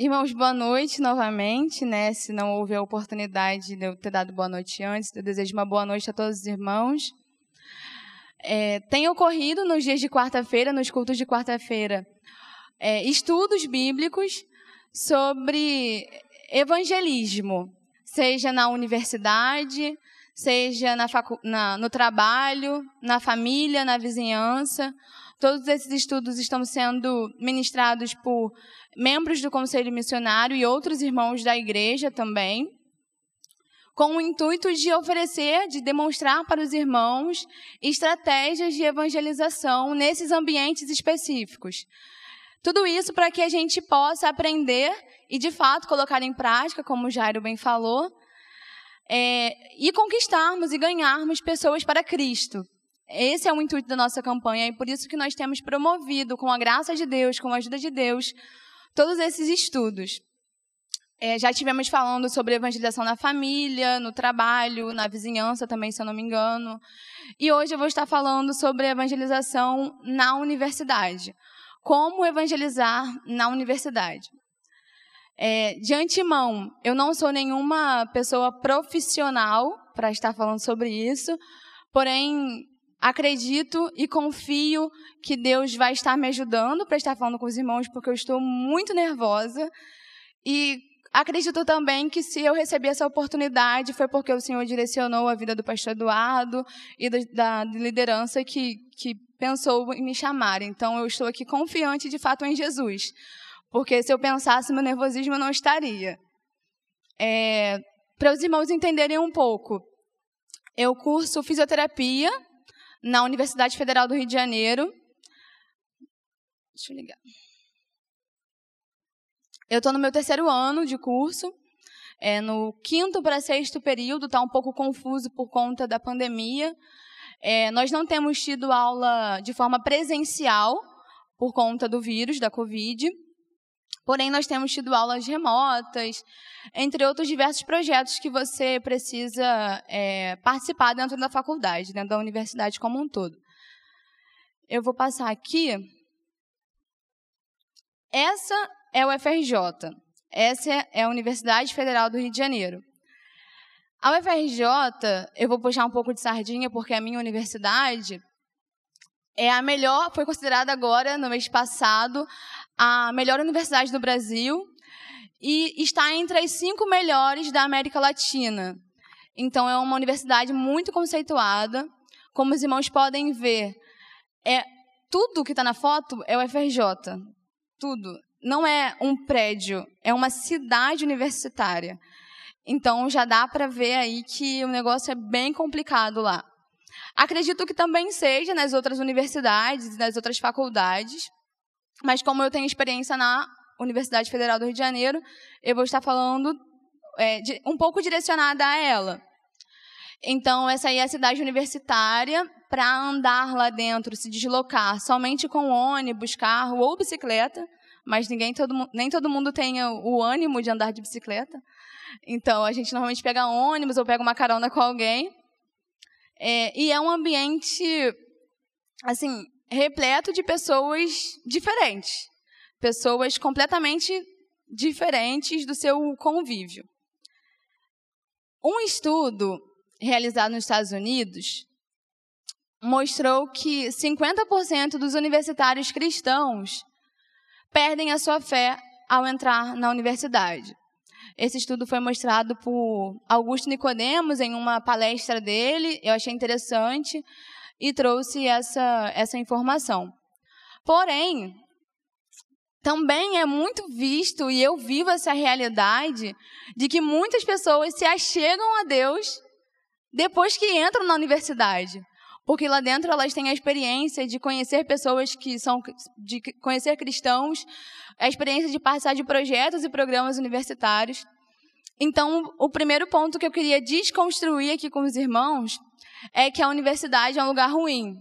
Irmãos, boa noite novamente, né? Se não houve a oportunidade de eu ter dado boa noite antes, eu desejo uma boa noite a todos os irmãos. É, tem ocorrido nos dias de quarta-feira, nos cultos de quarta-feira, é, estudos bíblicos sobre evangelismo, seja na universidade, seja na na, no trabalho, na família, na vizinhança. Todos esses estudos estão sendo ministrados por membros do Conselho Missionário e outros irmãos da igreja também, com o intuito de oferecer, de demonstrar para os irmãos estratégias de evangelização nesses ambientes específicos. Tudo isso para que a gente possa aprender e, de fato, colocar em prática, como o Jairo bem falou, é, e conquistarmos e ganharmos pessoas para Cristo. Esse é o intuito da nossa campanha e por isso que nós temos promovido, com a graça de Deus, com a ajuda de Deus, todos esses estudos. É, já tivemos falando sobre evangelização na família, no trabalho, na vizinhança também, se eu não me engano. E hoje eu vou estar falando sobre evangelização na universidade. Como evangelizar na universidade. É, de antemão, eu não sou nenhuma pessoa profissional para estar falando sobre isso, porém, acredito e confio que Deus vai estar me ajudando para estar falando com os irmãos, porque eu estou muito nervosa. E acredito também que se eu recebi essa oportunidade foi porque o Senhor direcionou a vida do pastor Eduardo e da, da liderança que, que pensou em me chamar. Então eu estou aqui confiante de fato em Jesus. Porque se eu pensasse, meu nervosismo não estaria. É, Para os irmãos entenderem um pouco, eu curso fisioterapia na Universidade Federal do Rio de Janeiro. Deixa eu ligar. Eu estou no meu terceiro ano de curso. É, no quinto para sexto período, está um pouco confuso por conta da pandemia. É, nós não temos tido aula de forma presencial por conta do vírus, da Covid. Porém, nós temos tido aulas remotas, entre outros diversos projetos que você precisa é, participar dentro da faculdade, dentro da universidade como um todo. Eu vou passar aqui. Essa é o FRJ. Essa é a Universidade Federal do Rio de Janeiro. A UFRJ, eu vou puxar um pouco de sardinha porque a minha universidade é a melhor, foi considerada agora, no mês passado, a melhor universidade do Brasil e está entre as cinco melhores da América Latina. Então, é uma universidade muito conceituada. Como os irmãos podem ver, é tudo que está na foto é o FRJ. Tudo. Não é um prédio, é uma cidade universitária. Então, já dá para ver aí que o negócio é bem complicado lá. Acredito que também seja nas outras universidades, nas outras faculdades, mas como eu tenho experiência na Universidade Federal do Rio de Janeiro, eu vou estar falando é, de, um pouco direcionada a ela. Então, essa aí é a cidade universitária. Para andar lá dentro, se deslocar somente com ônibus, carro ou bicicleta, mas ninguém, todo, nem todo mundo tem o ânimo de andar de bicicleta. Então, a gente normalmente pega ônibus ou pega uma carona com alguém. É, e é um ambiente, assim, repleto de pessoas diferentes, pessoas completamente diferentes do seu convívio. Um estudo realizado nos Estados Unidos mostrou que 50% dos universitários cristãos perdem a sua fé ao entrar na universidade. Esse estudo foi mostrado por Augusto Nicodemos em uma palestra dele, eu achei interessante, e trouxe essa, essa informação. Porém, também é muito visto, e eu vivo essa realidade, de que muitas pessoas se achegam a Deus depois que entram na universidade. Porque lá dentro elas têm a experiência de conhecer pessoas que são, de conhecer cristãos, a experiência de participar de projetos e programas universitários. Então, o primeiro ponto que eu queria desconstruir aqui com os irmãos é que a universidade é um lugar ruim.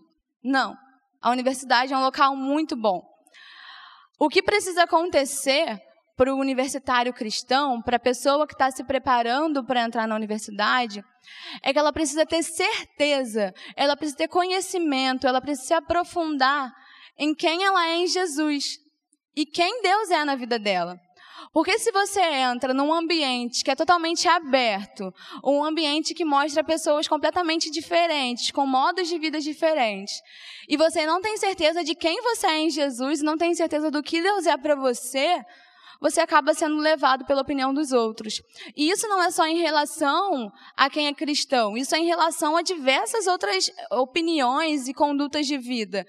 Não. A universidade é um local muito bom. O que precisa acontecer para o universitário cristão, para a pessoa que está se preparando para entrar na universidade, é que ela precisa ter certeza, ela precisa ter conhecimento, ela precisa se aprofundar em quem ela é em Jesus e quem Deus é na vida dela. Porque se você entra num ambiente que é totalmente aberto, um ambiente que mostra pessoas completamente diferentes, com modos de vida diferentes, e você não tem certeza de quem você é em Jesus, não tem certeza do que Deus é para você, você acaba sendo levado pela opinião dos outros. E isso não é só em relação a quem é cristão, isso é em relação a diversas outras opiniões e condutas de vida.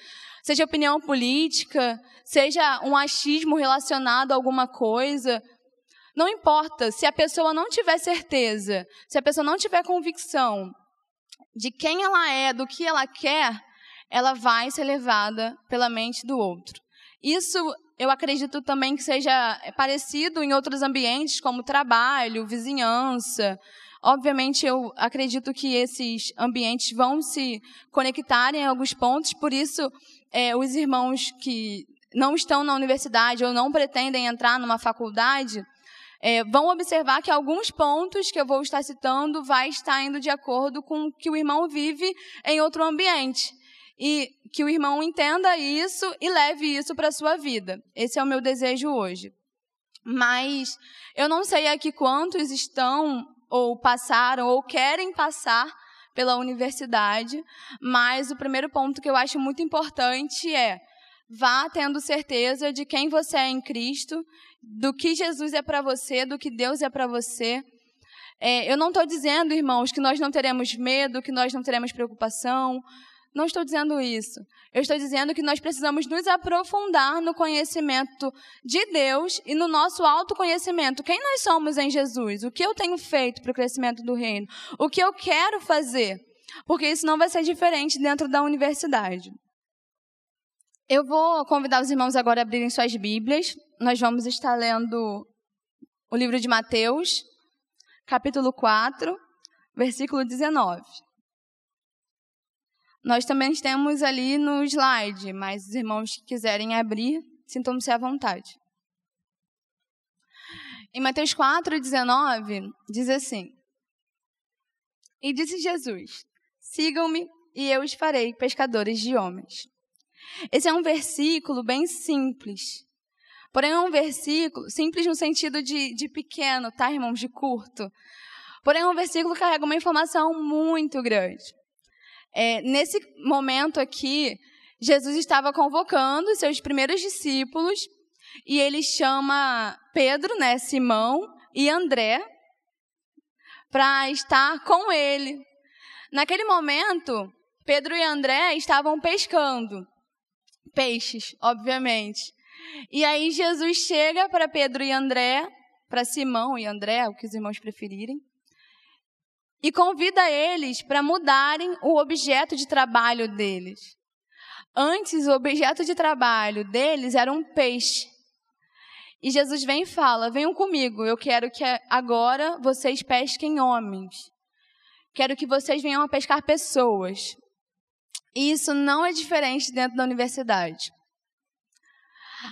Seja opinião política, seja um achismo relacionado a alguma coisa. Não importa, se a pessoa não tiver certeza, se a pessoa não tiver convicção de quem ela é, do que ela quer, ela vai ser levada pela mente do outro. Isso eu acredito também que seja parecido em outros ambientes, como trabalho, vizinhança. Obviamente, eu acredito que esses ambientes vão se conectar em alguns pontos, por isso, é, os irmãos que não estão na universidade ou não pretendem entrar numa faculdade, é, vão observar que alguns pontos que eu vou estar citando vai estar indo de acordo com o que o irmão vive em outro ambiente e que o irmão entenda isso e leve isso para a sua vida. Esse é o meu desejo hoje. Mas eu não sei aqui quantos estão ou passaram ou querem passar pela universidade, mas o primeiro ponto que eu acho muito importante é vá tendo certeza de quem você é em Cristo, do que Jesus é para você, do que Deus é para você. É, eu não estou dizendo, irmãos, que nós não teremos medo, que nós não teremos preocupação, não estou dizendo isso. Eu estou dizendo que nós precisamos nos aprofundar no conhecimento de Deus e no nosso autoconhecimento. Quem nós somos em Jesus? O que eu tenho feito para o crescimento do reino? O que eu quero fazer? Porque isso não vai ser diferente dentro da universidade. Eu vou convidar os irmãos agora a abrirem suas Bíblias. Nós vamos estar lendo o livro de Mateus, capítulo 4, versículo 19. Nós também temos ali no slide, mas os irmãos que quiserem abrir, sintam-se à vontade. Em Mateus 4, 19, diz assim: E disse Jesus: Sigam-me e eu os farei pescadores de homens. Esse é um versículo bem simples. Porém, é um versículo simples no sentido de, de pequeno, tá, irmãos? De curto. Porém, é um versículo que carrega uma informação muito grande. É, nesse momento aqui, Jesus estava convocando seus primeiros discípulos e ele chama Pedro, né, Simão e André para estar com ele. Naquele momento, Pedro e André estavam pescando peixes, obviamente. E aí Jesus chega para Pedro e André, para Simão e André, o que os irmãos preferirem, e convida eles para mudarem o objeto de trabalho deles. Antes, o objeto de trabalho deles era um peixe. E Jesus vem e fala: Venham comigo, eu quero que agora vocês pesquem homens. Quero que vocês venham a pescar pessoas. E isso não é diferente dentro da universidade.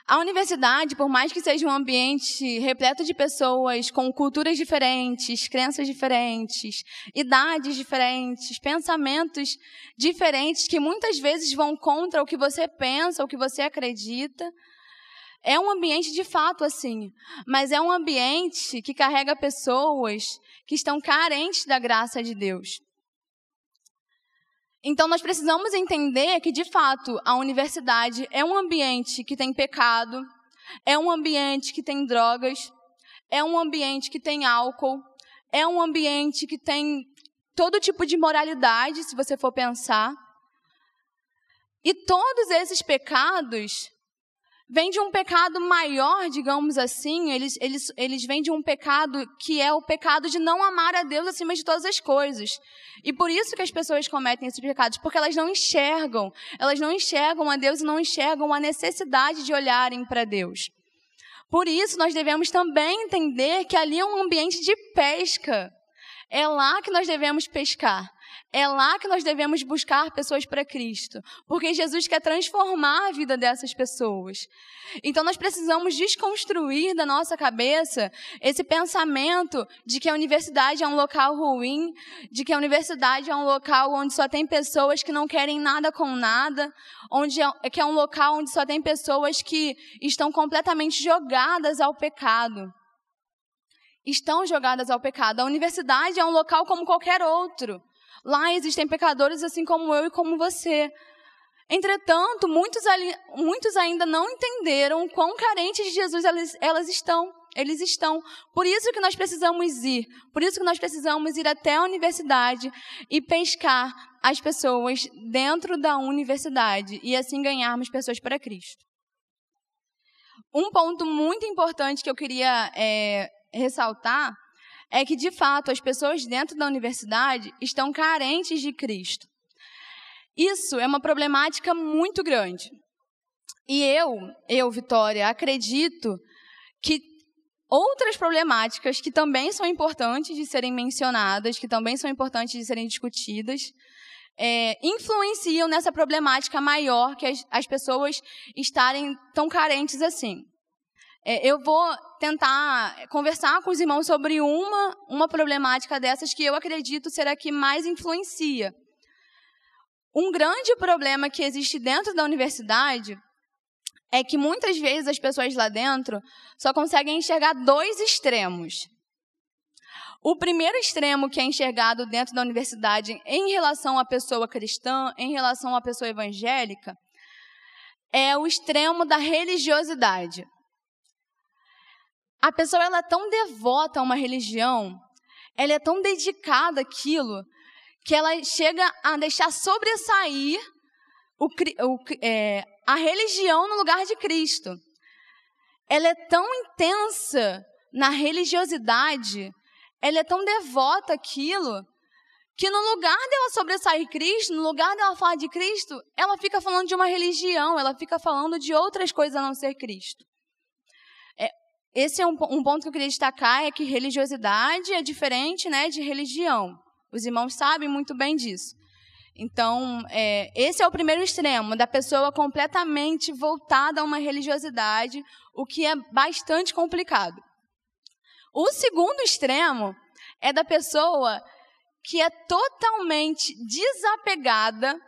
A universidade, por mais que seja um ambiente repleto de pessoas com culturas diferentes, crenças diferentes, idades diferentes, pensamentos diferentes, que muitas vezes vão contra o que você pensa, o que você acredita, é um ambiente de fato assim, mas é um ambiente que carrega pessoas que estão carentes da graça de Deus. Então, nós precisamos entender que, de fato, a universidade é um ambiente que tem pecado, é um ambiente que tem drogas, é um ambiente que tem álcool, é um ambiente que tem todo tipo de moralidade, se você for pensar. E todos esses pecados vem de um pecado maior, digamos assim, eles, eles, eles vêm de um pecado que é o pecado de não amar a Deus acima de todas as coisas. E por isso que as pessoas cometem esses pecados, porque elas não enxergam, elas não enxergam a Deus e não enxergam a necessidade de olharem para Deus. Por isso, nós devemos também entender que ali é um ambiente de pesca. É lá que nós devemos pescar. É lá que nós devemos buscar pessoas para Cristo, porque Jesus quer transformar a vida dessas pessoas. Então nós precisamos desconstruir da nossa cabeça esse pensamento de que a universidade é um local ruim, de que a universidade é um local onde só tem pessoas que não querem nada com nada, onde é, que é um local onde só tem pessoas que estão completamente jogadas ao pecado estão jogadas ao pecado. A universidade é um local como qualquer outro. Lá existem pecadores assim como eu e como você. Entretanto, muitos, ali, muitos ainda não entenderam quão carentes de Jesus elas, elas estão. Eles estão. Por isso que nós precisamos ir. Por isso que nós precisamos ir até a universidade e pescar as pessoas dentro da universidade e assim ganharmos pessoas para Cristo. Um ponto muito importante que eu queria é, ressaltar é que, de fato, as pessoas dentro da universidade estão carentes de Cristo. Isso é uma problemática muito grande. E eu, eu, Vitória, acredito que outras problemáticas que também são importantes de serem mencionadas, que também são importantes de serem discutidas, é, influenciam nessa problemática maior que as, as pessoas estarem tão carentes assim. É, eu vou tentar conversar com os irmãos sobre uma, uma problemática dessas que eu acredito ser a que mais influencia. Um grande problema que existe dentro da universidade é que muitas vezes as pessoas lá dentro só conseguem enxergar dois extremos. O primeiro extremo que é enxergado dentro da universidade em relação à pessoa cristã, em relação à pessoa evangélica, é o extremo da religiosidade. A pessoa ela é tão devota a uma religião, ela é tão dedicada àquilo, que ela chega a deixar sobressair o, o, é, a religião no lugar de Cristo. Ela é tão intensa na religiosidade, ela é tão devota àquilo, que no lugar dela sobressair Cristo, no lugar dela falar de Cristo, ela fica falando de uma religião, ela fica falando de outras coisas a não ser Cristo. Esse é um, um ponto que eu queria destacar, é que religiosidade é diferente né, de religião. Os irmãos sabem muito bem disso. Então, é, esse é o primeiro extremo, da pessoa completamente voltada a uma religiosidade, o que é bastante complicado. O segundo extremo é da pessoa que é totalmente desapegada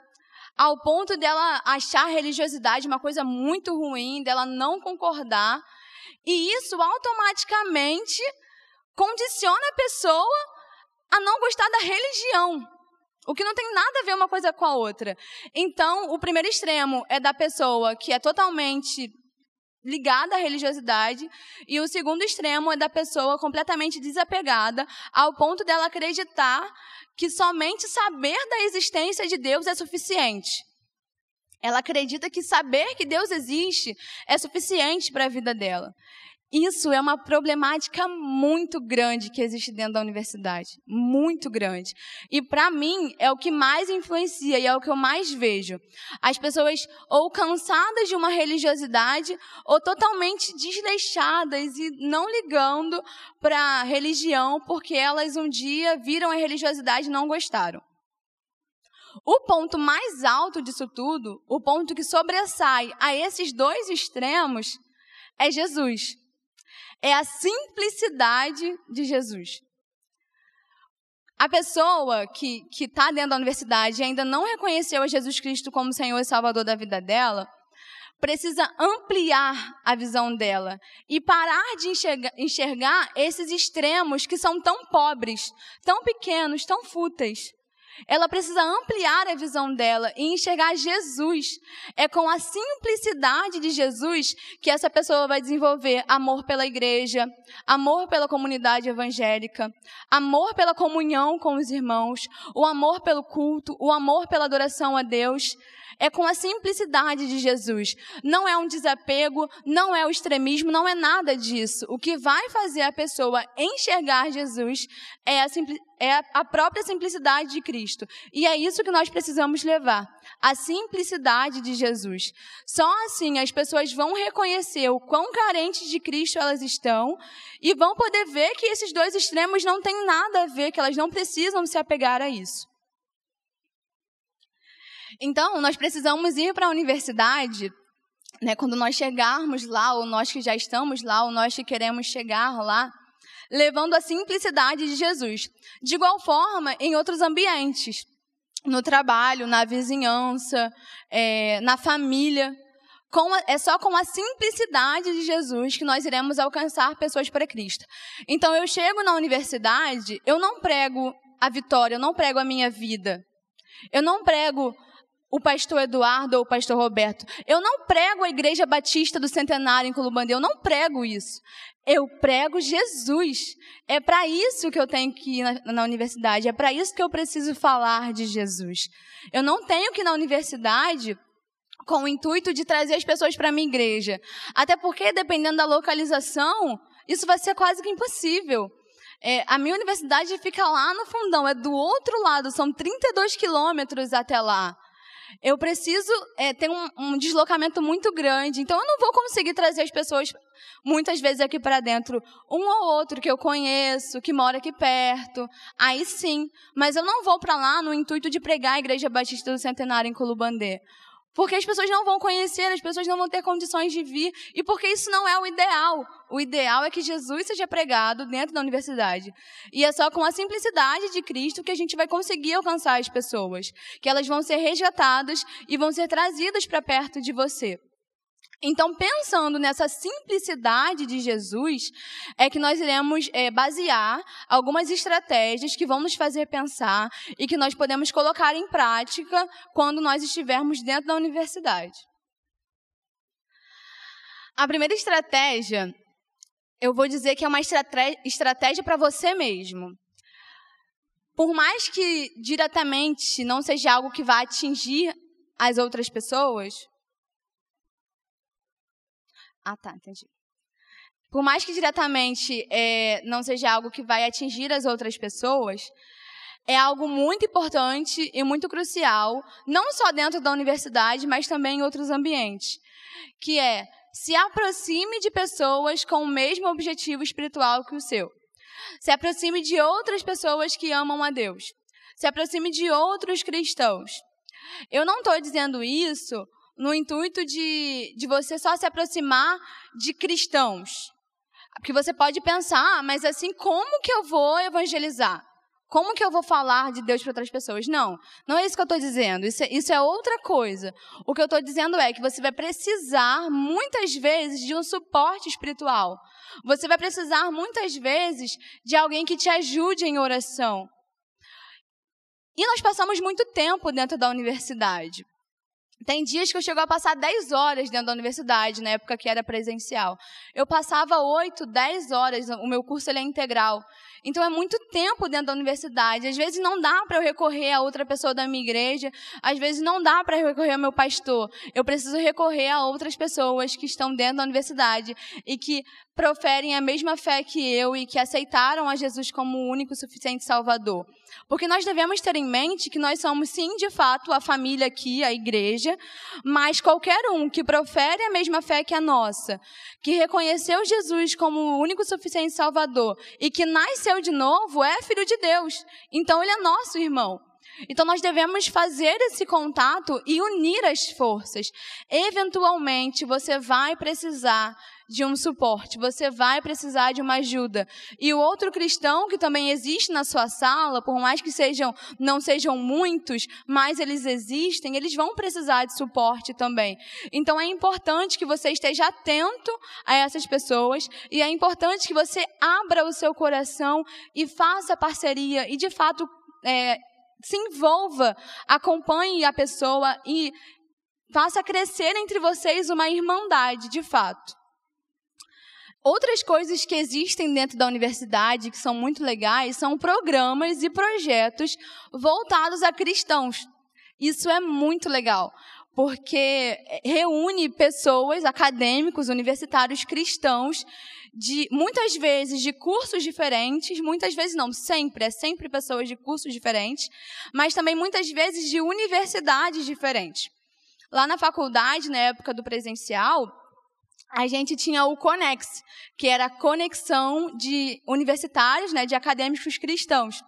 ao ponto dela achar a religiosidade uma coisa muito ruim, dela não concordar e isso automaticamente condiciona a pessoa a não gostar da religião. O que não tem nada a ver uma coisa com a outra. Então, o primeiro extremo é da pessoa que é totalmente ligada à religiosidade, e o segundo extremo é da pessoa completamente desapegada, ao ponto dela acreditar que somente saber da existência de Deus é suficiente. Ela acredita que saber que Deus existe é suficiente para a vida dela. Isso é uma problemática muito grande que existe dentro da universidade. Muito grande. E para mim é o que mais influencia e é o que eu mais vejo. As pessoas ou cansadas de uma religiosidade ou totalmente desleixadas e não ligando para a religião porque elas um dia viram a religiosidade e não gostaram. O ponto mais alto disso tudo, o ponto que sobressai a esses dois extremos, é Jesus. É a simplicidade de Jesus. A pessoa que está dentro da universidade e ainda não reconheceu a Jesus Cristo como Senhor e Salvador da vida dela, precisa ampliar a visão dela e parar de enxergar, enxergar esses extremos que são tão pobres, tão pequenos, tão fúteis. Ela precisa ampliar a visão dela e enxergar Jesus. É com a simplicidade de Jesus que essa pessoa vai desenvolver amor pela igreja, amor pela comunidade evangélica, amor pela comunhão com os irmãos, o amor pelo culto, o amor pela adoração a Deus. É com a simplicidade de Jesus. Não é um desapego, não é o extremismo, não é nada disso. O que vai fazer a pessoa enxergar Jesus é a, é a própria simplicidade de Cristo. E é isso que nós precisamos levar. A simplicidade de Jesus. Só assim as pessoas vão reconhecer o quão carentes de Cristo elas estão e vão poder ver que esses dois extremos não têm nada a ver, que elas não precisam se apegar a isso. Então, nós precisamos ir para a universidade, né, quando nós chegarmos lá, ou nós que já estamos lá, ou nós que queremos chegar lá, levando a simplicidade de Jesus. De igual forma, em outros ambientes, no trabalho, na vizinhança, é, na família. A, é só com a simplicidade de Jesus que nós iremos alcançar pessoas para Cristo. Então, eu chego na universidade, eu não prego a vitória, eu não prego a minha vida. Eu não prego o pastor Eduardo ou o pastor Roberto. Eu não prego a Igreja Batista do Centenário em Colubandê, eu não prego isso. Eu prego Jesus. É para isso que eu tenho que ir na, na universidade, é para isso que eu preciso falar de Jesus. Eu não tenho que ir na universidade com o intuito de trazer as pessoas para a minha igreja. Até porque, dependendo da localização, isso vai ser quase que impossível. É, a minha universidade fica lá no fundão, é do outro lado, são 32 quilômetros até lá eu preciso é, ter um, um, deslocamento muito grande. Então, eu não vou conseguir trazer as pessoas muitas vezes aqui para dentro, um ou outro que eu conheço, que mora aqui perto. Aí sim. Mas eu não vou para lá no intuito de pregar a Igreja Batista do Centenário em Colubandê. Porque as pessoas não vão conhecer, as pessoas não vão ter condições de vir, e porque isso não é o ideal. O ideal é que Jesus seja pregado dentro da universidade. E é só com a simplicidade de Cristo que a gente vai conseguir alcançar as pessoas, que elas vão ser resgatadas e vão ser trazidas para perto de você. Então, pensando nessa simplicidade de Jesus, é que nós iremos é, basear algumas estratégias que vão nos fazer pensar e que nós podemos colocar em prática quando nós estivermos dentro da universidade. A primeira estratégia, eu vou dizer que é uma estratégia para você mesmo. Por mais que diretamente não seja algo que vá atingir as outras pessoas, ah, tá, entendi. Por mais que diretamente é, não seja algo que vai atingir as outras pessoas, é algo muito importante e muito crucial, não só dentro da universidade, mas também em outros ambientes, que é se aproxime de pessoas com o mesmo objetivo espiritual que o seu. Se aproxime de outras pessoas que amam a Deus. Se aproxime de outros cristãos. Eu não estou dizendo isso no intuito de, de você só se aproximar de cristãos. Porque você pode pensar, ah, mas assim, como que eu vou evangelizar? Como que eu vou falar de Deus para outras pessoas? Não, não é isso que eu estou dizendo. Isso é, isso é outra coisa. O que eu estou dizendo é que você vai precisar, muitas vezes, de um suporte espiritual. Você vai precisar, muitas vezes, de alguém que te ajude em oração. E nós passamos muito tempo dentro da universidade. Tem dias que eu chego a passar 10 horas dentro da universidade, na época que era presencial. Eu passava 8, 10 horas, o meu curso é integral. Então é muito tempo dentro da universidade. Às vezes não dá para eu recorrer a outra pessoa da minha igreja, às vezes não dá para recorrer ao meu pastor. Eu preciso recorrer a outras pessoas que estão dentro da universidade e que proferem a mesma fé que eu e que aceitaram a Jesus como o único suficiente Salvador. Porque nós devemos ter em mente que nós somos, sim, de fato, a família aqui, a igreja, mas qualquer um que profere a mesma fé que a nossa, que reconheceu Jesus como o único suficiente Salvador e que nasceu de novo, é filho de Deus. Então ele é nosso irmão. Então nós devemos fazer esse contato e unir as forças. Eventualmente você vai precisar de um suporte, você vai precisar de uma ajuda. E o outro cristão que também existe na sua sala, por mais que sejam não sejam muitos, mas eles existem, eles vão precisar de suporte também. Então é importante que você esteja atento a essas pessoas e é importante que você abra o seu coração e faça parceria e de fato é, se envolva, acompanhe a pessoa e faça crescer entre vocês uma irmandade, de fato. Outras coisas que existem dentro da universidade, que são muito legais, são programas e projetos voltados a cristãos. Isso é muito legal, porque reúne pessoas, acadêmicos, universitários cristãos, de muitas vezes de cursos diferentes, muitas vezes não, sempre, é sempre pessoas de cursos diferentes, mas também muitas vezes de universidades diferentes. Lá na faculdade, na época do presencial, a gente tinha o Conex, que era a conexão de universitários, né, de acadêmicos cristãos.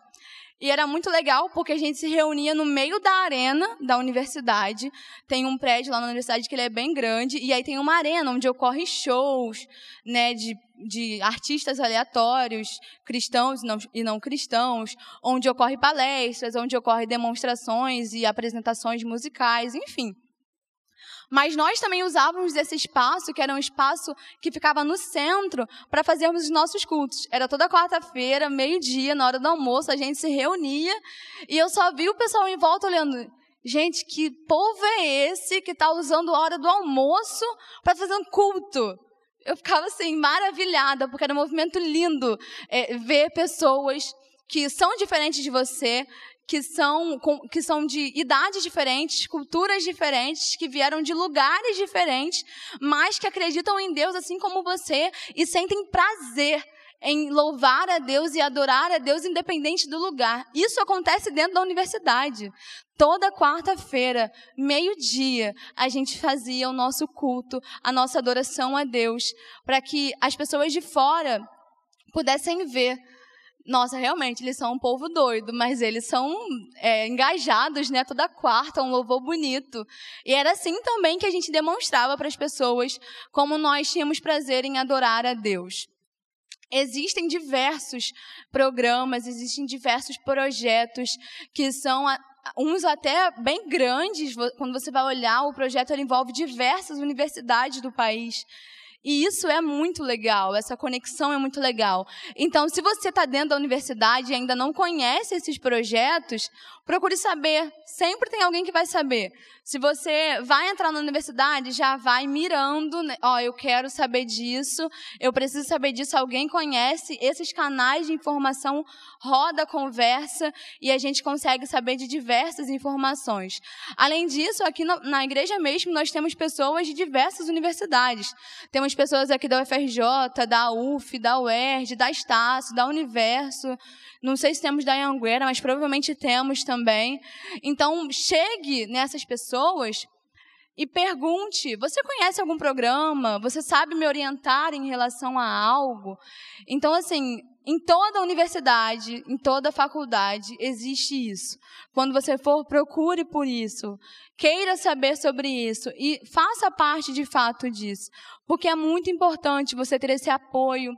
E era muito legal porque a gente se reunia no meio da arena da universidade. Tem um prédio lá na universidade que ele é bem grande e aí tem uma arena onde ocorrem shows, né, de, de artistas aleatórios, cristãos e não, e não cristãos, onde ocorrem palestras, onde ocorrem demonstrações e apresentações musicais, enfim. Mas nós também usávamos esse espaço, que era um espaço que ficava no centro, para fazermos os nossos cultos. Era toda quarta-feira, meio-dia, na hora do almoço, a gente se reunia e eu só vi o pessoal em volta olhando. Gente, que povo é esse que está usando a hora do almoço para fazer um culto? Eu ficava assim, maravilhada, porque era um movimento lindo é, ver pessoas que são diferentes de você, que são, que são de idades diferentes, culturas diferentes, que vieram de lugares diferentes, mas que acreditam em Deus assim como você e sentem prazer em louvar a Deus e adorar a Deus independente do lugar. Isso acontece dentro da universidade. Toda quarta-feira, meio-dia, a gente fazia o nosso culto, a nossa adoração a Deus, para que as pessoas de fora pudessem ver nossa, realmente, eles são um povo doido, mas eles são é, engajados, né? Toda quarta, um louvor bonito. E era assim também que a gente demonstrava para as pessoas como nós tínhamos prazer em adorar a Deus. Existem diversos programas, existem diversos projetos que são uns até bem grandes. Quando você vai olhar, o projeto envolve diversas universidades do país. E isso é muito legal, essa conexão é muito legal. Então, se você está dentro da universidade e ainda não conhece esses projetos, procure saber. Sempre tem alguém que vai saber. Se você vai entrar na universidade, já vai mirando, né? ó, eu quero saber disso, eu preciso saber disso, alguém conhece esses canais de informação, roda a conversa e a gente consegue saber de diversas informações. Além disso, aqui na igreja mesmo, nós temos pessoas de diversas universidades. Temos pessoas aqui da UFRJ, da UF, da UERJ, da Estácio, da Universo, não sei se temos da Anguera, mas provavelmente temos também. Então, chegue nessas pessoas e pergunte: você conhece algum programa? Você sabe me orientar em relação a algo? Então, assim, em toda universidade, em toda faculdade, existe isso. Quando você for, procure por isso. Queira saber sobre isso e faça parte de fato disso. Porque é muito importante você ter esse apoio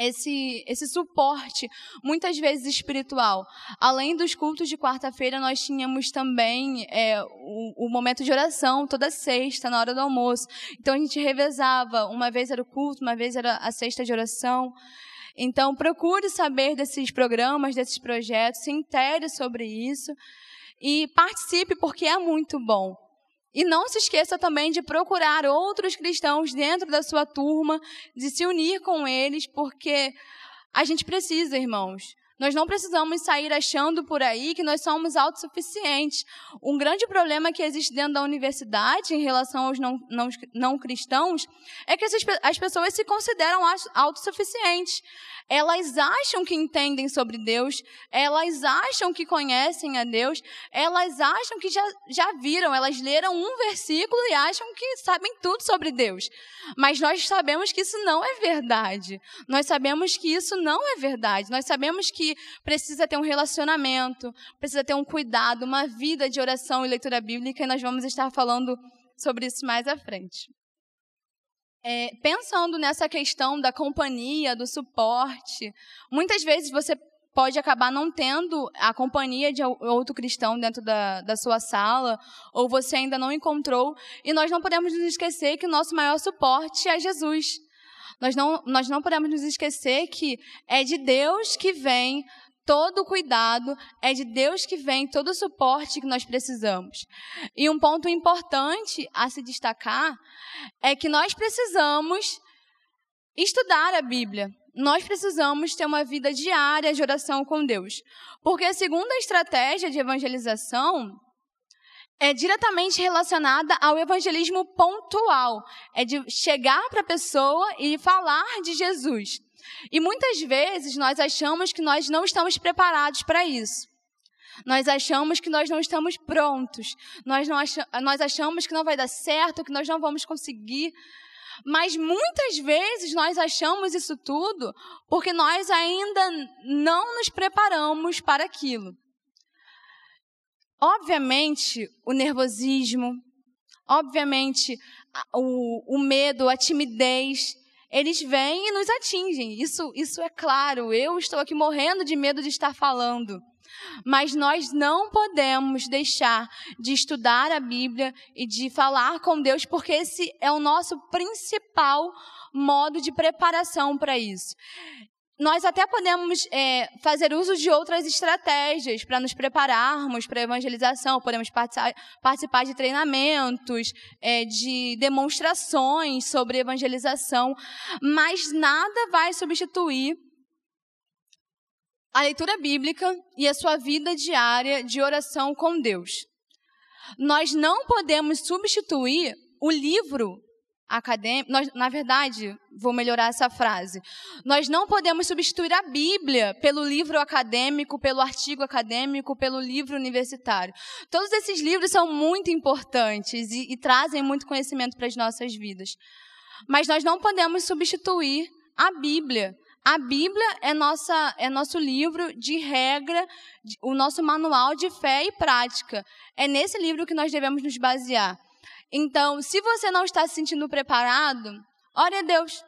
esse, esse suporte, muitas vezes espiritual. Além dos cultos de quarta-feira, nós tínhamos também é, o, o, momento de oração, toda sexta, na hora do almoço. Então a gente revezava, uma vez era o culto, uma vez era a sexta de oração. Então procure saber desses programas, desses projetos, se intere sobre isso e participe, porque é muito bom. E não se esqueça também de procurar outros cristãos dentro da sua turma, de se unir com eles, porque a gente precisa, irmãos. Nós não precisamos sair achando por aí que nós somos autossuficientes. Um grande problema que existe dentro da universidade em relação aos não, não, não cristãos é que as pessoas se consideram autossuficientes. Elas acham que entendem sobre Deus, elas acham que conhecem a Deus, elas acham que já, já viram, elas leram um versículo e acham que sabem tudo sobre Deus. Mas nós sabemos que isso não é verdade. Nós sabemos que isso não é verdade. Nós sabemos que precisa ter um relacionamento, precisa ter um cuidado, uma vida de oração e leitura bíblica, e nós vamos estar falando sobre isso mais à frente. É, pensando nessa questão da companhia, do suporte, muitas vezes você pode acabar não tendo a companhia de outro cristão dentro da, da sua sala, ou você ainda não encontrou, e nós não podemos nos esquecer que o nosso maior suporte é Jesus. Nós não, nós não podemos nos esquecer que é de Deus que vem todo o cuidado, é de Deus que vem todo o suporte que nós precisamos. E um ponto importante a se destacar é que nós precisamos estudar a Bíblia. Nós precisamos ter uma vida diária de oração com Deus. Porque a segunda estratégia de evangelização é diretamente relacionada ao evangelismo pontual. É de chegar para a pessoa e falar de Jesus. E muitas vezes nós achamos que nós não estamos preparados para isso. Nós achamos que nós não estamos prontos. Nós, não achamos, nós achamos que não vai dar certo, que nós não vamos conseguir. Mas muitas vezes nós achamos isso tudo porque nós ainda não nos preparamos para aquilo. Obviamente, o nervosismo, obviamente, o, o medo, a timidez, eles vêm e nos atingem. Isso, isso é claro. Eu estou aqui morrendo de medo de estar falando. Mas nós não podemos deixar de estudar a Bíblia e de falar com Deus, porque esse é o nosso principal modo de preparação para isso. Nós até podemos é, fazer uso de outras estratégias para nos prepararmos para a evangelização. Podemos participar, de treinamentos, é, de demonstrações sobre evangelização, mas nada vai substituir a leitura bíblica e a sua vida diária de oração com Deus. Nós não podemos substituir o livro acadêmico. Nós, na verdade, vou melhorar essa frase. Nós não podemos substituir a Bíblia pelo livro acadêmico, pelo artigo acadêmico, pelo livro universitário. Todos esses livros são muito importantes e, e trazem muito conhecimento para as nossas vidas. Mas nós não podemos substituir a Bíblia. A Bíblia é, nossa, é nosso livro de regra, o nosso manual de fé e prática. É nesse livro que nós devemos nos basear. Então, se você não está se sentindo preparado, ore a Deus.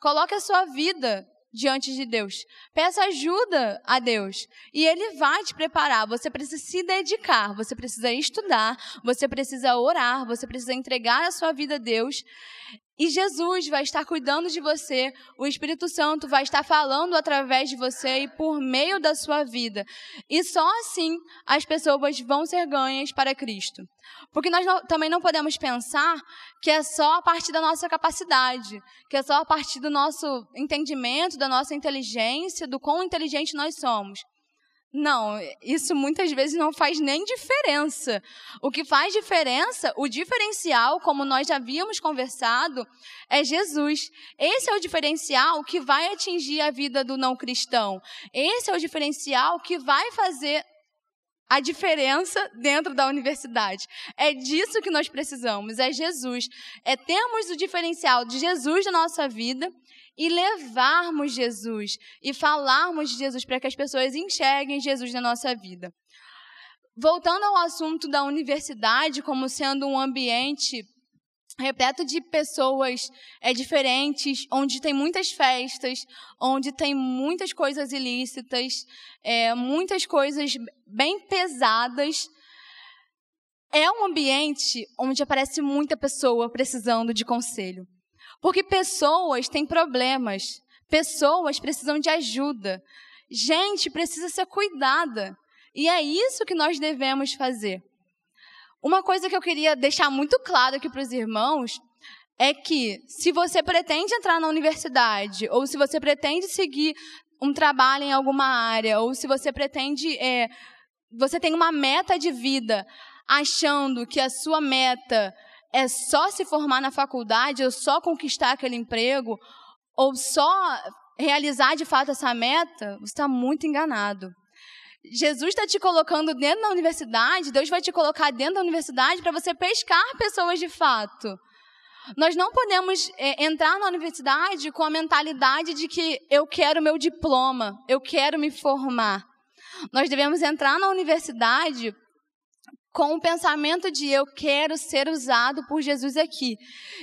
Coloque a sua vida diante de Deus. Peça ajuda a Deus e Ele vai te preparar. Você precisa se dedicar, você precisa estudar, você precisa orar, você precisa entregar a sua vida a Deus e Jesus vai estar cuidando de você, o Espírito Santo vai estar falando através de você e por meio da sua vida. E só assim as pessoas vão ser ganhas para Cristo. Porque nós não, também não podemos pensar que é só a partir da nossa capacidade, que é só a partir do nosso entendimento, da nossa inteligência, do quão inteligente nós somos. Não, isso muitas vezes não faz nem diferença. O que faz diferença, o diferencial, como nós já havíamos conversado, é Jesus. Esse é o diferencial que vai atingir a vida do não cristão. Esse é o diferencial que vai fazer a diferença dentro da universidade. É disso que nós precisamos, é Jesus. É termos o diferencial de Jesus na nossa vida e levarmos Jesus e falarmos de Jesus para que as pessoas enxerguem Jesus na nossa vida. Voltando ao assunto da universidade como sendo um ambiente repleto de pessoas é, diferentes, onde tem muitas festas, onde tem muitas coisas ilícitas, é, muitas coisas bem pesadas. É um ambiente onde aparece muita pessoa precisando de conselho. Porque pessoas têm problemas, pessoas precisam de ajuda, gente precisa ser cuidada. E é isso que nós devemos fazer. Uma coisa que eu queria deixar muito claro aqui para os irmãos é que se você pretende entrar na universidade, ou se você pretende seguir um trabalho em alguma área, ou se você pretende, é, você tem uma meta de vida, achando que a sua meta é só se formar na faculdade, ou só conquistar aquele emprego, ou só realizar de fato essa meta, você está muito enganado. Jesus está te colocando dentro da universidade, Deus vai te colocar dentro da universidade para você pescar pessoas de fato. Nós não podemos é, entrar na universidade com a mentalidade de que eu quero meu diploma, eu quero me formar. Nós devemos entrar na universidade com o pensamento de eu quero ser usado por Jesus aqui.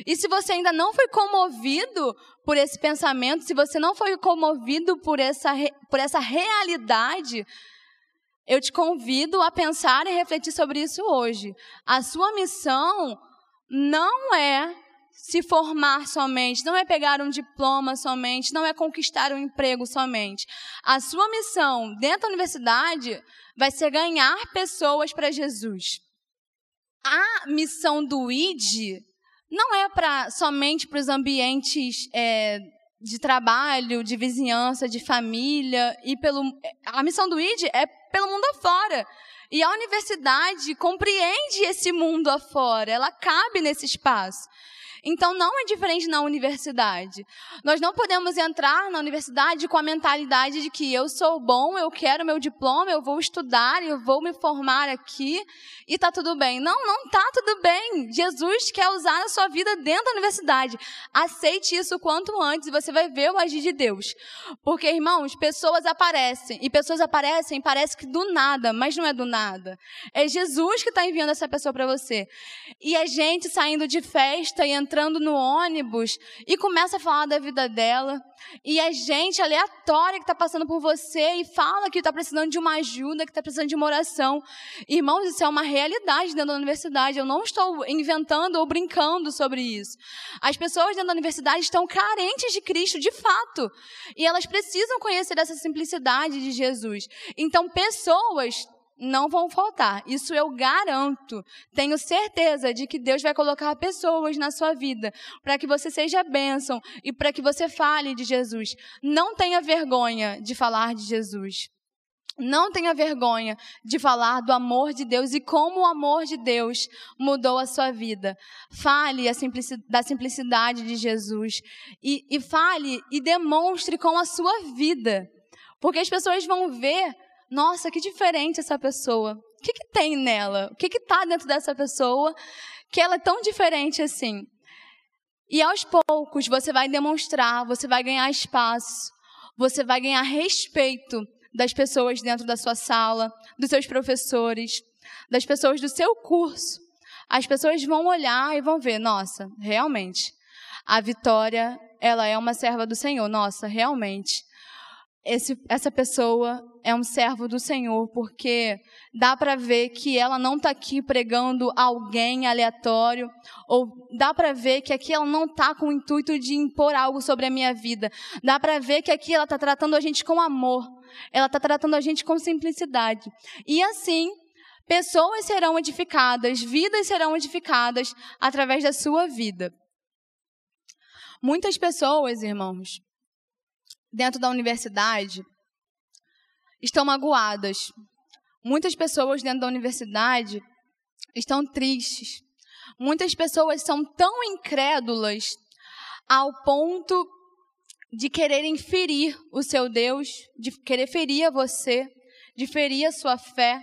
E se você ainda não foi comovido por esse pensamento, se você não foi comovido por essa, por essa realidade, eu te convido a pensar e refletir sobre isso hoje. A sua missão não é se formar somente, não é pegar um diploma somente, não é conquistar um emprego somente. A sua missão dentro da universidade vai ser ganhar pessoas para Jesus. A missão do ID não é para somente para os ambientes é, de trabalho, de vizinhança, de família e pelo a missão do ID é pelo mundo afora. E a universidade compreende esse mundo afora, ela cabe nesse espaço. Então não é diferente na universidade. Nós não podemos entrar na universidade com a mentalidade de que eu sou bom, eu quero meu diploma, eu vou estudar, eu vou me formar aqui e tá tudo bem. Não, não tá tudo bem. Jesus quer usar a sua vida dentro da universidade. Aceite isso quanto antes e você vai ver o agir de Deus. Porque, irmãos, pessoas aparecem e pessoas aparecem, parece que do nada, mas não é do nada. É Jesus que está enviando essa pessoa para você. E a gente saindo de festa e entrando no ônibus e começa a falar da vida dela. E a gente aleatória que está passando por você e fala que está precisando de uma ajuda, que está precisando de uma oração. Irmãos, isso é uma realidade dentro da universidade. Eu não estou inventando ou brincando sobre isso. As pessoas dentro da universidade estão carentes de Cristo, de fato. E elas precisam conhecer essa simplicidade de Jesus. Então, pessoas não vão faltar. Isso eu garanto. Tenho certeza de que Deus vai colocar pessoas na sua vida para que você seja bênção e para que você fale de Jesus. Não tenha vergonha de falar de Jesus. Não tenha vergonha de falar do amor de Deus e como o amor de Deus mudou a sua vida. Fale da simplicidade de Jesus e, e fale e demonstre com a sua vida. Porque as pessoas vão ver nossa, que diferente essa pessoa. O que, que tem nela? O que está dentro dessa pessoa que ela é tão diferente assim? E aos poucos você vai demonstrar, você vai ganhar espaço, você vai ganhar respeito das pessoas dentro da sua sala, dos seus professores, das pessoas do seu curso. As pessoas vão olhar e vão ver, nossa, realmente, a Vitória, ela é uma serva do Senhor. Nossa, realmente, esse, essa pessoa é um servo do Senhor, porque dá para ver que ela não está aqui pregando alguém aleatório, ou dá para ver que aqui ela não está com o intuito de impor algo sobre a minha vida. Dá para ver que aqui ela está tratando a gente com amor, ela está tratando a gente com simplicidade. E assim, pessoas serão edificadas, vidas serão edificadas através da sua vida. Muitas pessoas, irmãos, dentro da universidade estão magoadas. Muitas pessoas dentro da universidade estão tristes. Muitas pessoas são tão incrédulas ao ponto de quererem ferir o seu Deus, de querer ferir a você, de ferir a sua fé,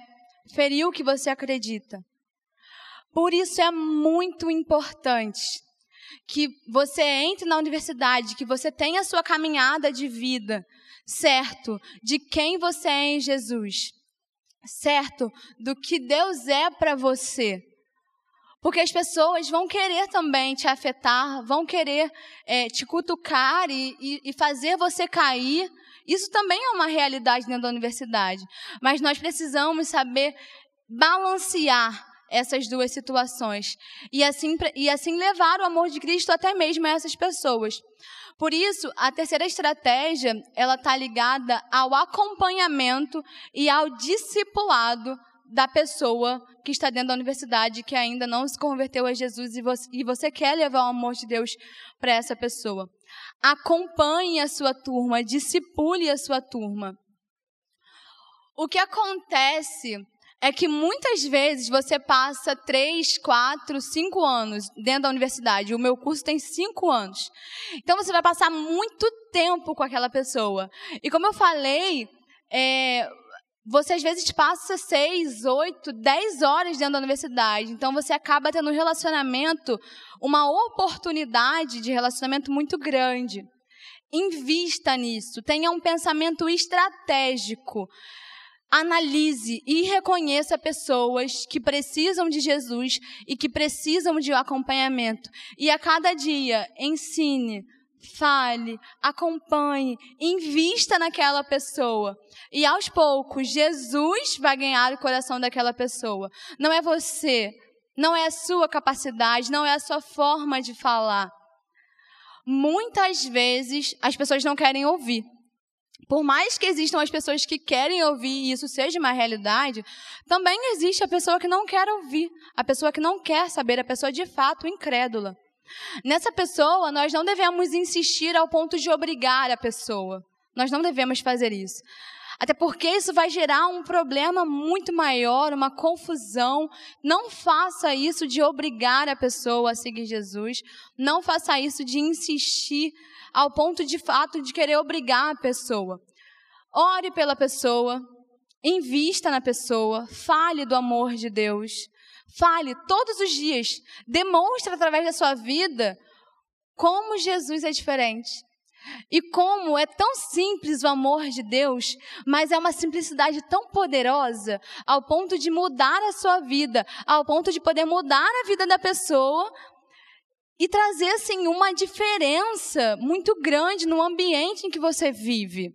ferir o que você acredita. Por isso é muito importante que você entre na universidade, que você tenha a sua caminhada de vida certo de quem você é em Jesus, certo do que Deus é para você. Porque as pessoas vão querer também te afetar, vão querer é, te cutucar e, e, e fazer você cair. Isso também é uma realidade dentro da universidade. Mas nós precisamos saber balancear essas duas situações e assim, e assim levar o amor de Cristo até mesmo a essas pessoas. Por isso, a terceira estratégia, ela está ligada ao acompanhamento e ao discipulado da pessoa que está dentro da universidade, que ainda não se converteu a Jesus e você, e você quer levar o amor de Deus para essa pessoa. Acompanhe a sua turma, discipule a sua turma. O que acontece é que muitas vezes você passa três, quatro, cinco anos dentro da universidade. O meu curso tem cinco anos. Então você vai passar muito tempo com aquela pessoa. E como eu falei, é, você às vezes passa seis, oito, dez horas dentro da universidade. Então você acaba tendo um relacionamento, uma oportunidade de relacionamento muito grande. Invista nisso. Tenha um pensamento estratégico analise e reconheça pessoas que precisam de Jesus e que precisam de acompanhamento. E a cada dia ensine, fale, acompanhe, invista naquela pessoa. E aos poucos, Jesus vai ganhar o coração daquela pessoa. Não é você, não é a sua capacidade, não é a sua forma de falar. Muitas vezes as pessoas não querem ouvir. Por mais que existam as pessoas que querem ouvir e isso seja uma realidade, também existe a pessoa que não quer ouvir, a pessoa que não quer saber, a pessoa de fato incrédula. Nessa pessoa, nós não devemos insistir ao ponto de obrigar a pessoa. Nós não devemos fazer isso. Até porque isso vai gerar um problema muito maior, uma confusão. Não faça isso de obrigar a pessoa a seguir Jesus. Não faça isso de insistir ao ponto de fato de querer obrigar a pessoa. Ore pela pessoa, invista na pessoa, fale do amor de Deus. Fale todos os dias, demonstre através da sua vida como Jesus é diferente. E como é tão simples o amor de Deus, mas é uma simplicidade tão poderosa, ao ponto de mudar a sua vida, ao ponto de poder mudar a vida da pessoa e trazer assim uma diferença muito grande no ambiente em que você vive.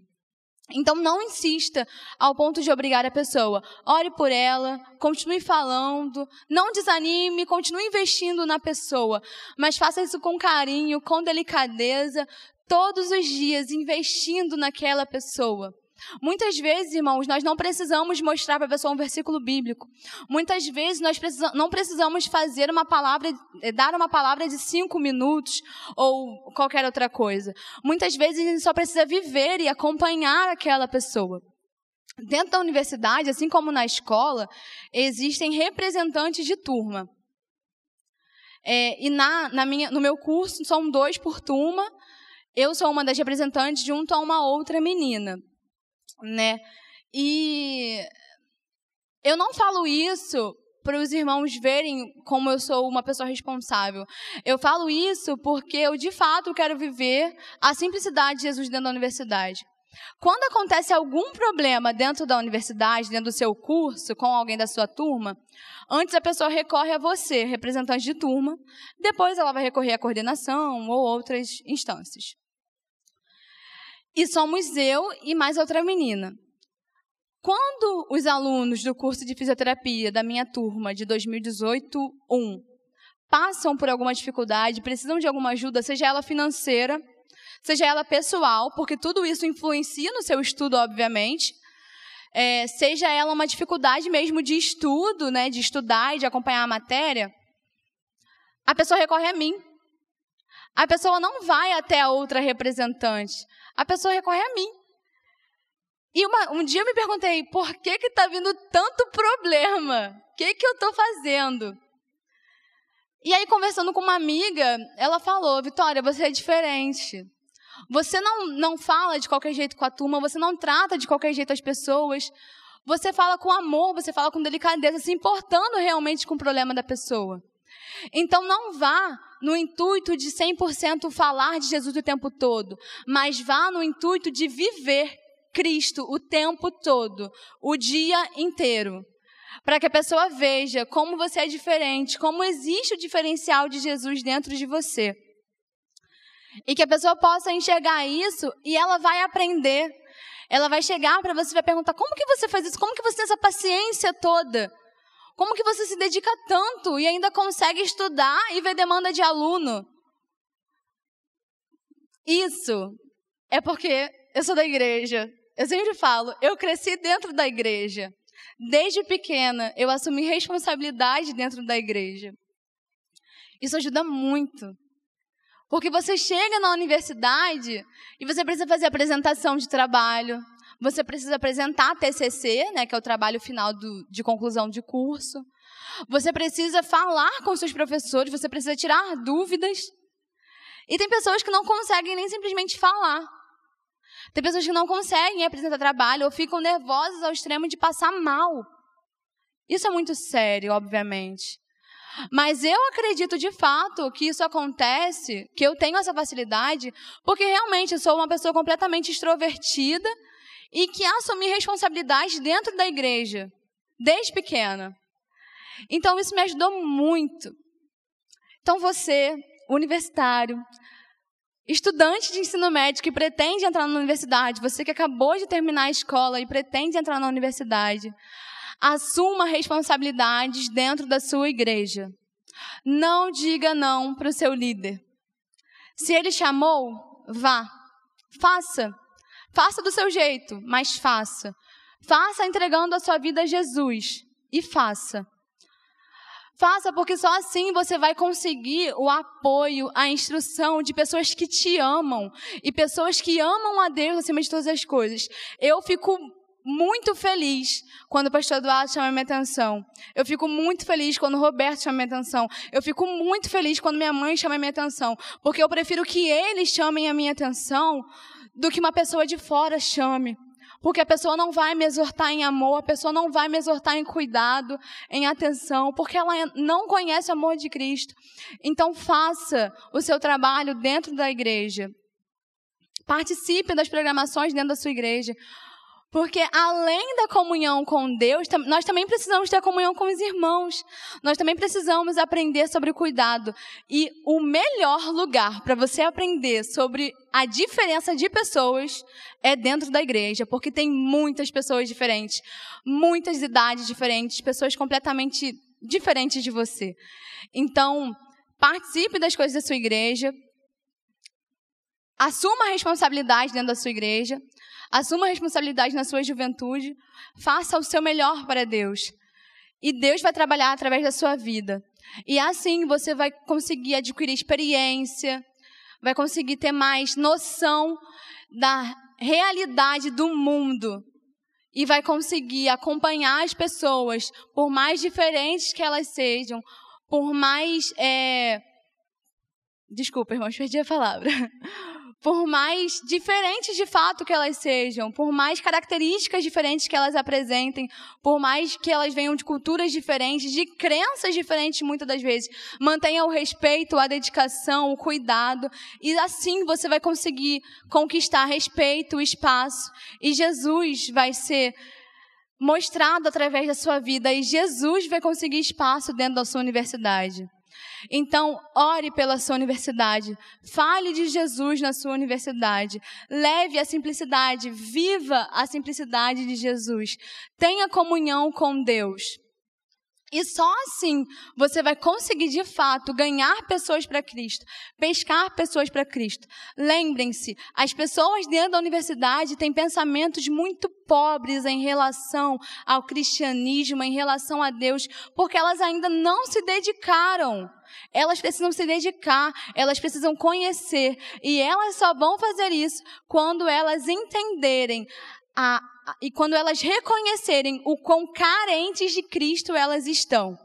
Então não insista ao ponto de obrigar a pessoa. Ore por ela, continue falando, não desanime, continue investindo na pessoa, mas faça isso com carinho, com delicadeza, todos os dias investindo naquela pessoa. Muitas vezes, irmãos, nós não precisamos mostrar para a pessoa um versículo bíblico. Muitas vezes nós não precisamos fazer uma palavra, eh, dar uma palavra de cinco minutos ou qualquer outra coisa. Muitas vezes a gente só precisa viver e acompanhar aquela pessoa. Dentro da universidade, assim como na escola, existem representantes de turma. É, e na, na minha, no meu curso são dois por turma. Eu sou uma das representantes junto a uma outra menina né? E eu não falo isso para os irmãos verem como eu sou uma pessoa responsável. Eu falo isso porque eu de fato quero viver a simplicidade de Jesus dentro da universidade. Quando acontece algum problema dentro da universidade, dentro do seu curso, com alguém da sua turma, antes a pessoa recorre a você, representante de turma, depois ela vai recorrer à coordenação ou outras instâncias. E somos eu e mais outra menina. Quando os alunos do curso de fisioterapia da minha turma de 2018-1 passam por alguma dificuldade, precisam de alguma ajuda, seja ela financeira, seja ela pessoal, porque tudo isso influencia no seu estudo, obviamente, é, seja ela uma dificuldade mesmo de estudo, né, de estudar e de acompanhar a matéria, a pessoa recorre a mim. A pessoa não vai até a outra representante a pessoa recorre a mim. E uma, um dia eu me perguntei, por que que está vindo tanto problema? O que que eu estou fazendo? E aí, conversando com uma amiga, ela falou, Vitória, você é diferente. Você não, não fala de qualquer jeito com a turma, você não trata de qualquer jeito as pessoas. Você fala com amor, você fala com delicadeza, se importando realmente com o problema da pessoa. Então não vá no intuito de 100% falar de Jesus o tempo todo, mas vá no intuito de viver Cristo o tempo todo, o dia inteiro. Para que a pessoa veja como você é diferente, como existe o diferencial de Jesus dentro de você. E que a pessoa possa enxergar isso e ela vai aprender. Ela vai chegar para você e vai perguntar: como que você faz isso? Como que você tem essa paciência toda? Como que você se dedica tanto e ainda consegue estudar e ver demanda de aluno? Isso é porque eu sou da igreja. Eu sempre falo, eu cresci dentro da igreja. Desde pequena, eu assumi responsabilidade dentro da igreja. Isso ajuda muito. Porque você chega na universidade e você precisa fazer apresentação de trabalho, você precisa apresentar a TCC, né, que é o trabalho final do, de conclusão de curso. Você precisa falar com seus professores, você precisa tirar dúvidas. E tem pessoas que não conseguem nem simplesmente falar. Tem pessoas que não conseguem apresentar trabalho ou ficam nervosas ao extremo de passar mal. Isso é muito sério, obviamente. Mas eu acredito de fato que isso acontece, que eu tenho essa facilidade, porque realmente eu sou uma pessoa completamente extrovertida e que assumi responsabilidades dentro da igreja, desde pequena. Então isso me ajudou muito. Então você, universitário, estudante de ensino médio que pretende entrar na universidade, você que acabou de terminar a escola e pretende entrar na universidade, assuma responsabilidades dentro da sua igreja. Não diga não para o seu líder. Se ele chamou, vá, faça. Faça do seu jeito, mas faça. Faça entregando a sua vida a Jesus e faça. Faça porque só assim você vai conseguir o apoio, a instrução de pessoas que te amam e pessoas que amam a Deus acima de todas as coisas. Eu fico muito feliz quando o pastor Eduardo chama minha atenção. Eu fico muito feliz quando o Roberto chama minha atenção. Eu fico muito feliz quando minha mãe chama minha atenção. Porque eu prefiro que eles chamem a minha atenção do que uma pessoa de fora chame. Porque a pessoa não vai me exortar em amor, a pessoa não vai me exortar em cuidado, em atenção, porque ela não conhece o amor de Cristo. Então faça o seu trabalho dentro da igreja. Participe das programações dentro da sua igreja. Porque além da comunhão com Deus, nós também precisamos ter comunhão com os irmãos. Nós também precisamos aprender sobre cuidado. E o melhor lugar para você aprender sobre a diferença de pessoas é dentro da igreja, porque tem muitas pessoas diferentes, muitas idades diferentes, pessoas completamente diferentes de você. Então, participe das coisas da sua igreja, assuma a responsabilidade dentro da sua igreja, Assuma a responsabilidade na sua juventude. Faça o seu melhor para Deus. E Deus vai trabalhar através da sua vida. E assim você vai conseguir adquirir experiência, vai conseguir ter mais noção da realidade do mundo. E vai conseguir acompanhar as pessoas, por mais diferentes que elas sejam, por mais. É... Desculpa, irmãos, perdi a palavra por mais diferentes de fato que elas sejam, por mais características diferentes que elas apresentem, por mais que elas venham de culturas diferentes, de crenças diferentes muitas das vezes, mantenha o respeito, a dedicação, o cuidado, e assim você vai conseguir conquistar respeito, espaço, e Jesus vai ser mostrado através da sua vida, e Jesus vai conseguir espaço dentro da sua universidade. Então, ore pela sua universidade. Fale de Jesus na sua universidade. Leve a simplicidade. Viva a simplicidade de Jesus. Tenha comunhão com Deus. E só assim você vai conseguir de fato ganhar pessoas para Cristo, pescar pessoas para Cristo. Lembrem-se, as pessoas dentro da universidade têm pensamentos muito pobres em relação ao cristianismo, em relação a Deus, porque elas ainda não se dedicaram. Elas precisam se dedicar, elas precisam conhecer, e elas só vão fazer isso quando elas entenderem a e quando elas reconhecerem o quão carentes de Cristo elas estão.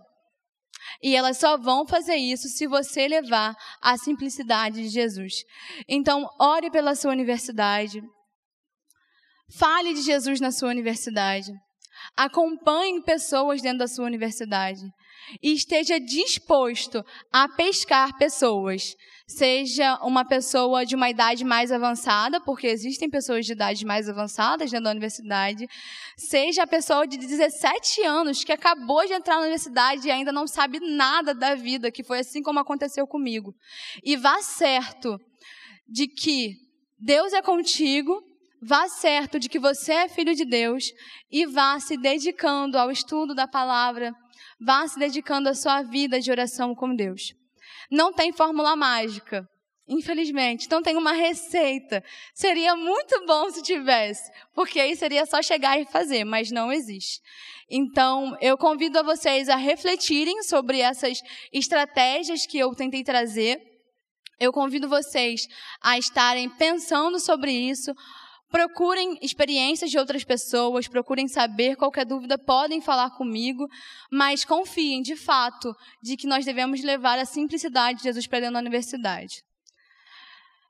E elas só vão fazer isso se você levar a simplicidade de Jesus. Então, ore pela sua universidade. Fale de Jesus na sua universidade. Acompanhe pessoas dentro da sua universidade e esteja disposto a pescar pessoas. Seja uma pessoa de uma idade mais avançada, porque existem pessoas de idade mais avançadas dentro da universidade, seja a pessoa de 17 anos que acabou de entrar na universidade e ainda não sabe nada da vida, que foi assim como aconteceu comigo. E vá certo de que Deus é contigo, vá certo de que você é filho de Deus e vá se dedicando ao estudo da palavra Vá se dedicando a sua vida de oração com Deus. Não tem fórmula mágica. Infelizmente, não tem uma receita. Seria muito bom se tivesse, porque aí seria só chegar e fazer, mas não existe. Então, eu convido a vocês a refletirem sobre essas estratégias que eu tentei trazer. Eu convido vocês a estarem pensando sobre isso, Procurem experiências de outras pessoas, procurem saber qualquer dúvida, podem falar comigo, mas confiem de fato de que nós devemos levar a simplicidade de Jesus para dentro da universidade.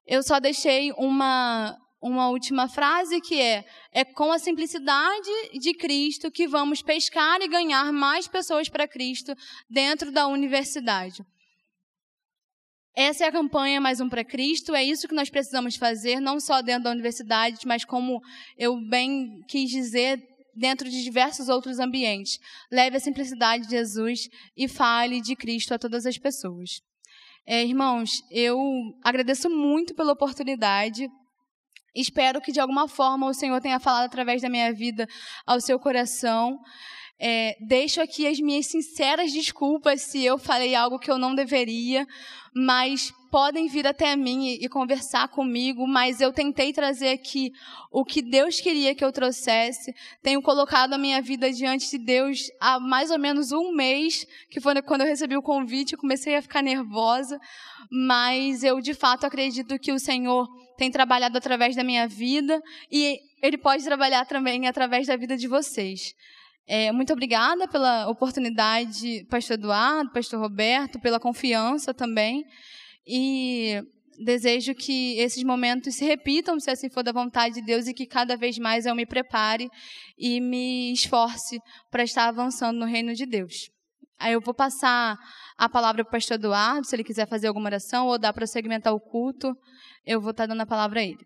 Eu só deixei uma, uma última frase que é: é com a simplicidade de Cristo que vamos pescar e ganhar mais pessoas para Cristo dentro da universidade. Essa é a campanha Mais Um para Cristo, é isso que nós precisamos fazer, não só dentro da universidade, mas como eu bem quis dizer, dentro de diversos outros ambientes. Leve a simplicidade de Jesus e fale de Cristo a todas as pessoas. É, irmãos, eu agradeço muito pela oportunidade. Espero que de alguma forma o Senhor tenha falado através da minha vida ao seu coração. É, deixo aqui as minhas sinceras desculpas se eu falei algo que eu não deveria, mas podem vir até mim e, e conversar comigo. Mas eu tentei trazer aqui o que Deus queria que eu trouxesse. Tenho colocado a minha vida diante de Deus há mais ou menos um mês, que foi quando eu recebi o convite, eu comecei a ficar nervosa. Mas eu de fato acredito que o Senhor tem trabalhado através da minha vida e Ele pode trabalhar também através da vida de vocês. É, muito obrigada pela oportunidade, Pastor Eduardo, Pastor Roberto, pela confiança também. E desejo que esses momentos se repitam, se assim for da vontade de Deus, e que cada vez mais eu me prepare e me esforce para estar avançando no reino de Deus. Aí eu vou passar a palavra para o pastor Eduardo, se ele quiser fazer alguma oração ou dar para segmentar o culto, eu vou estar dando a palavra a ele.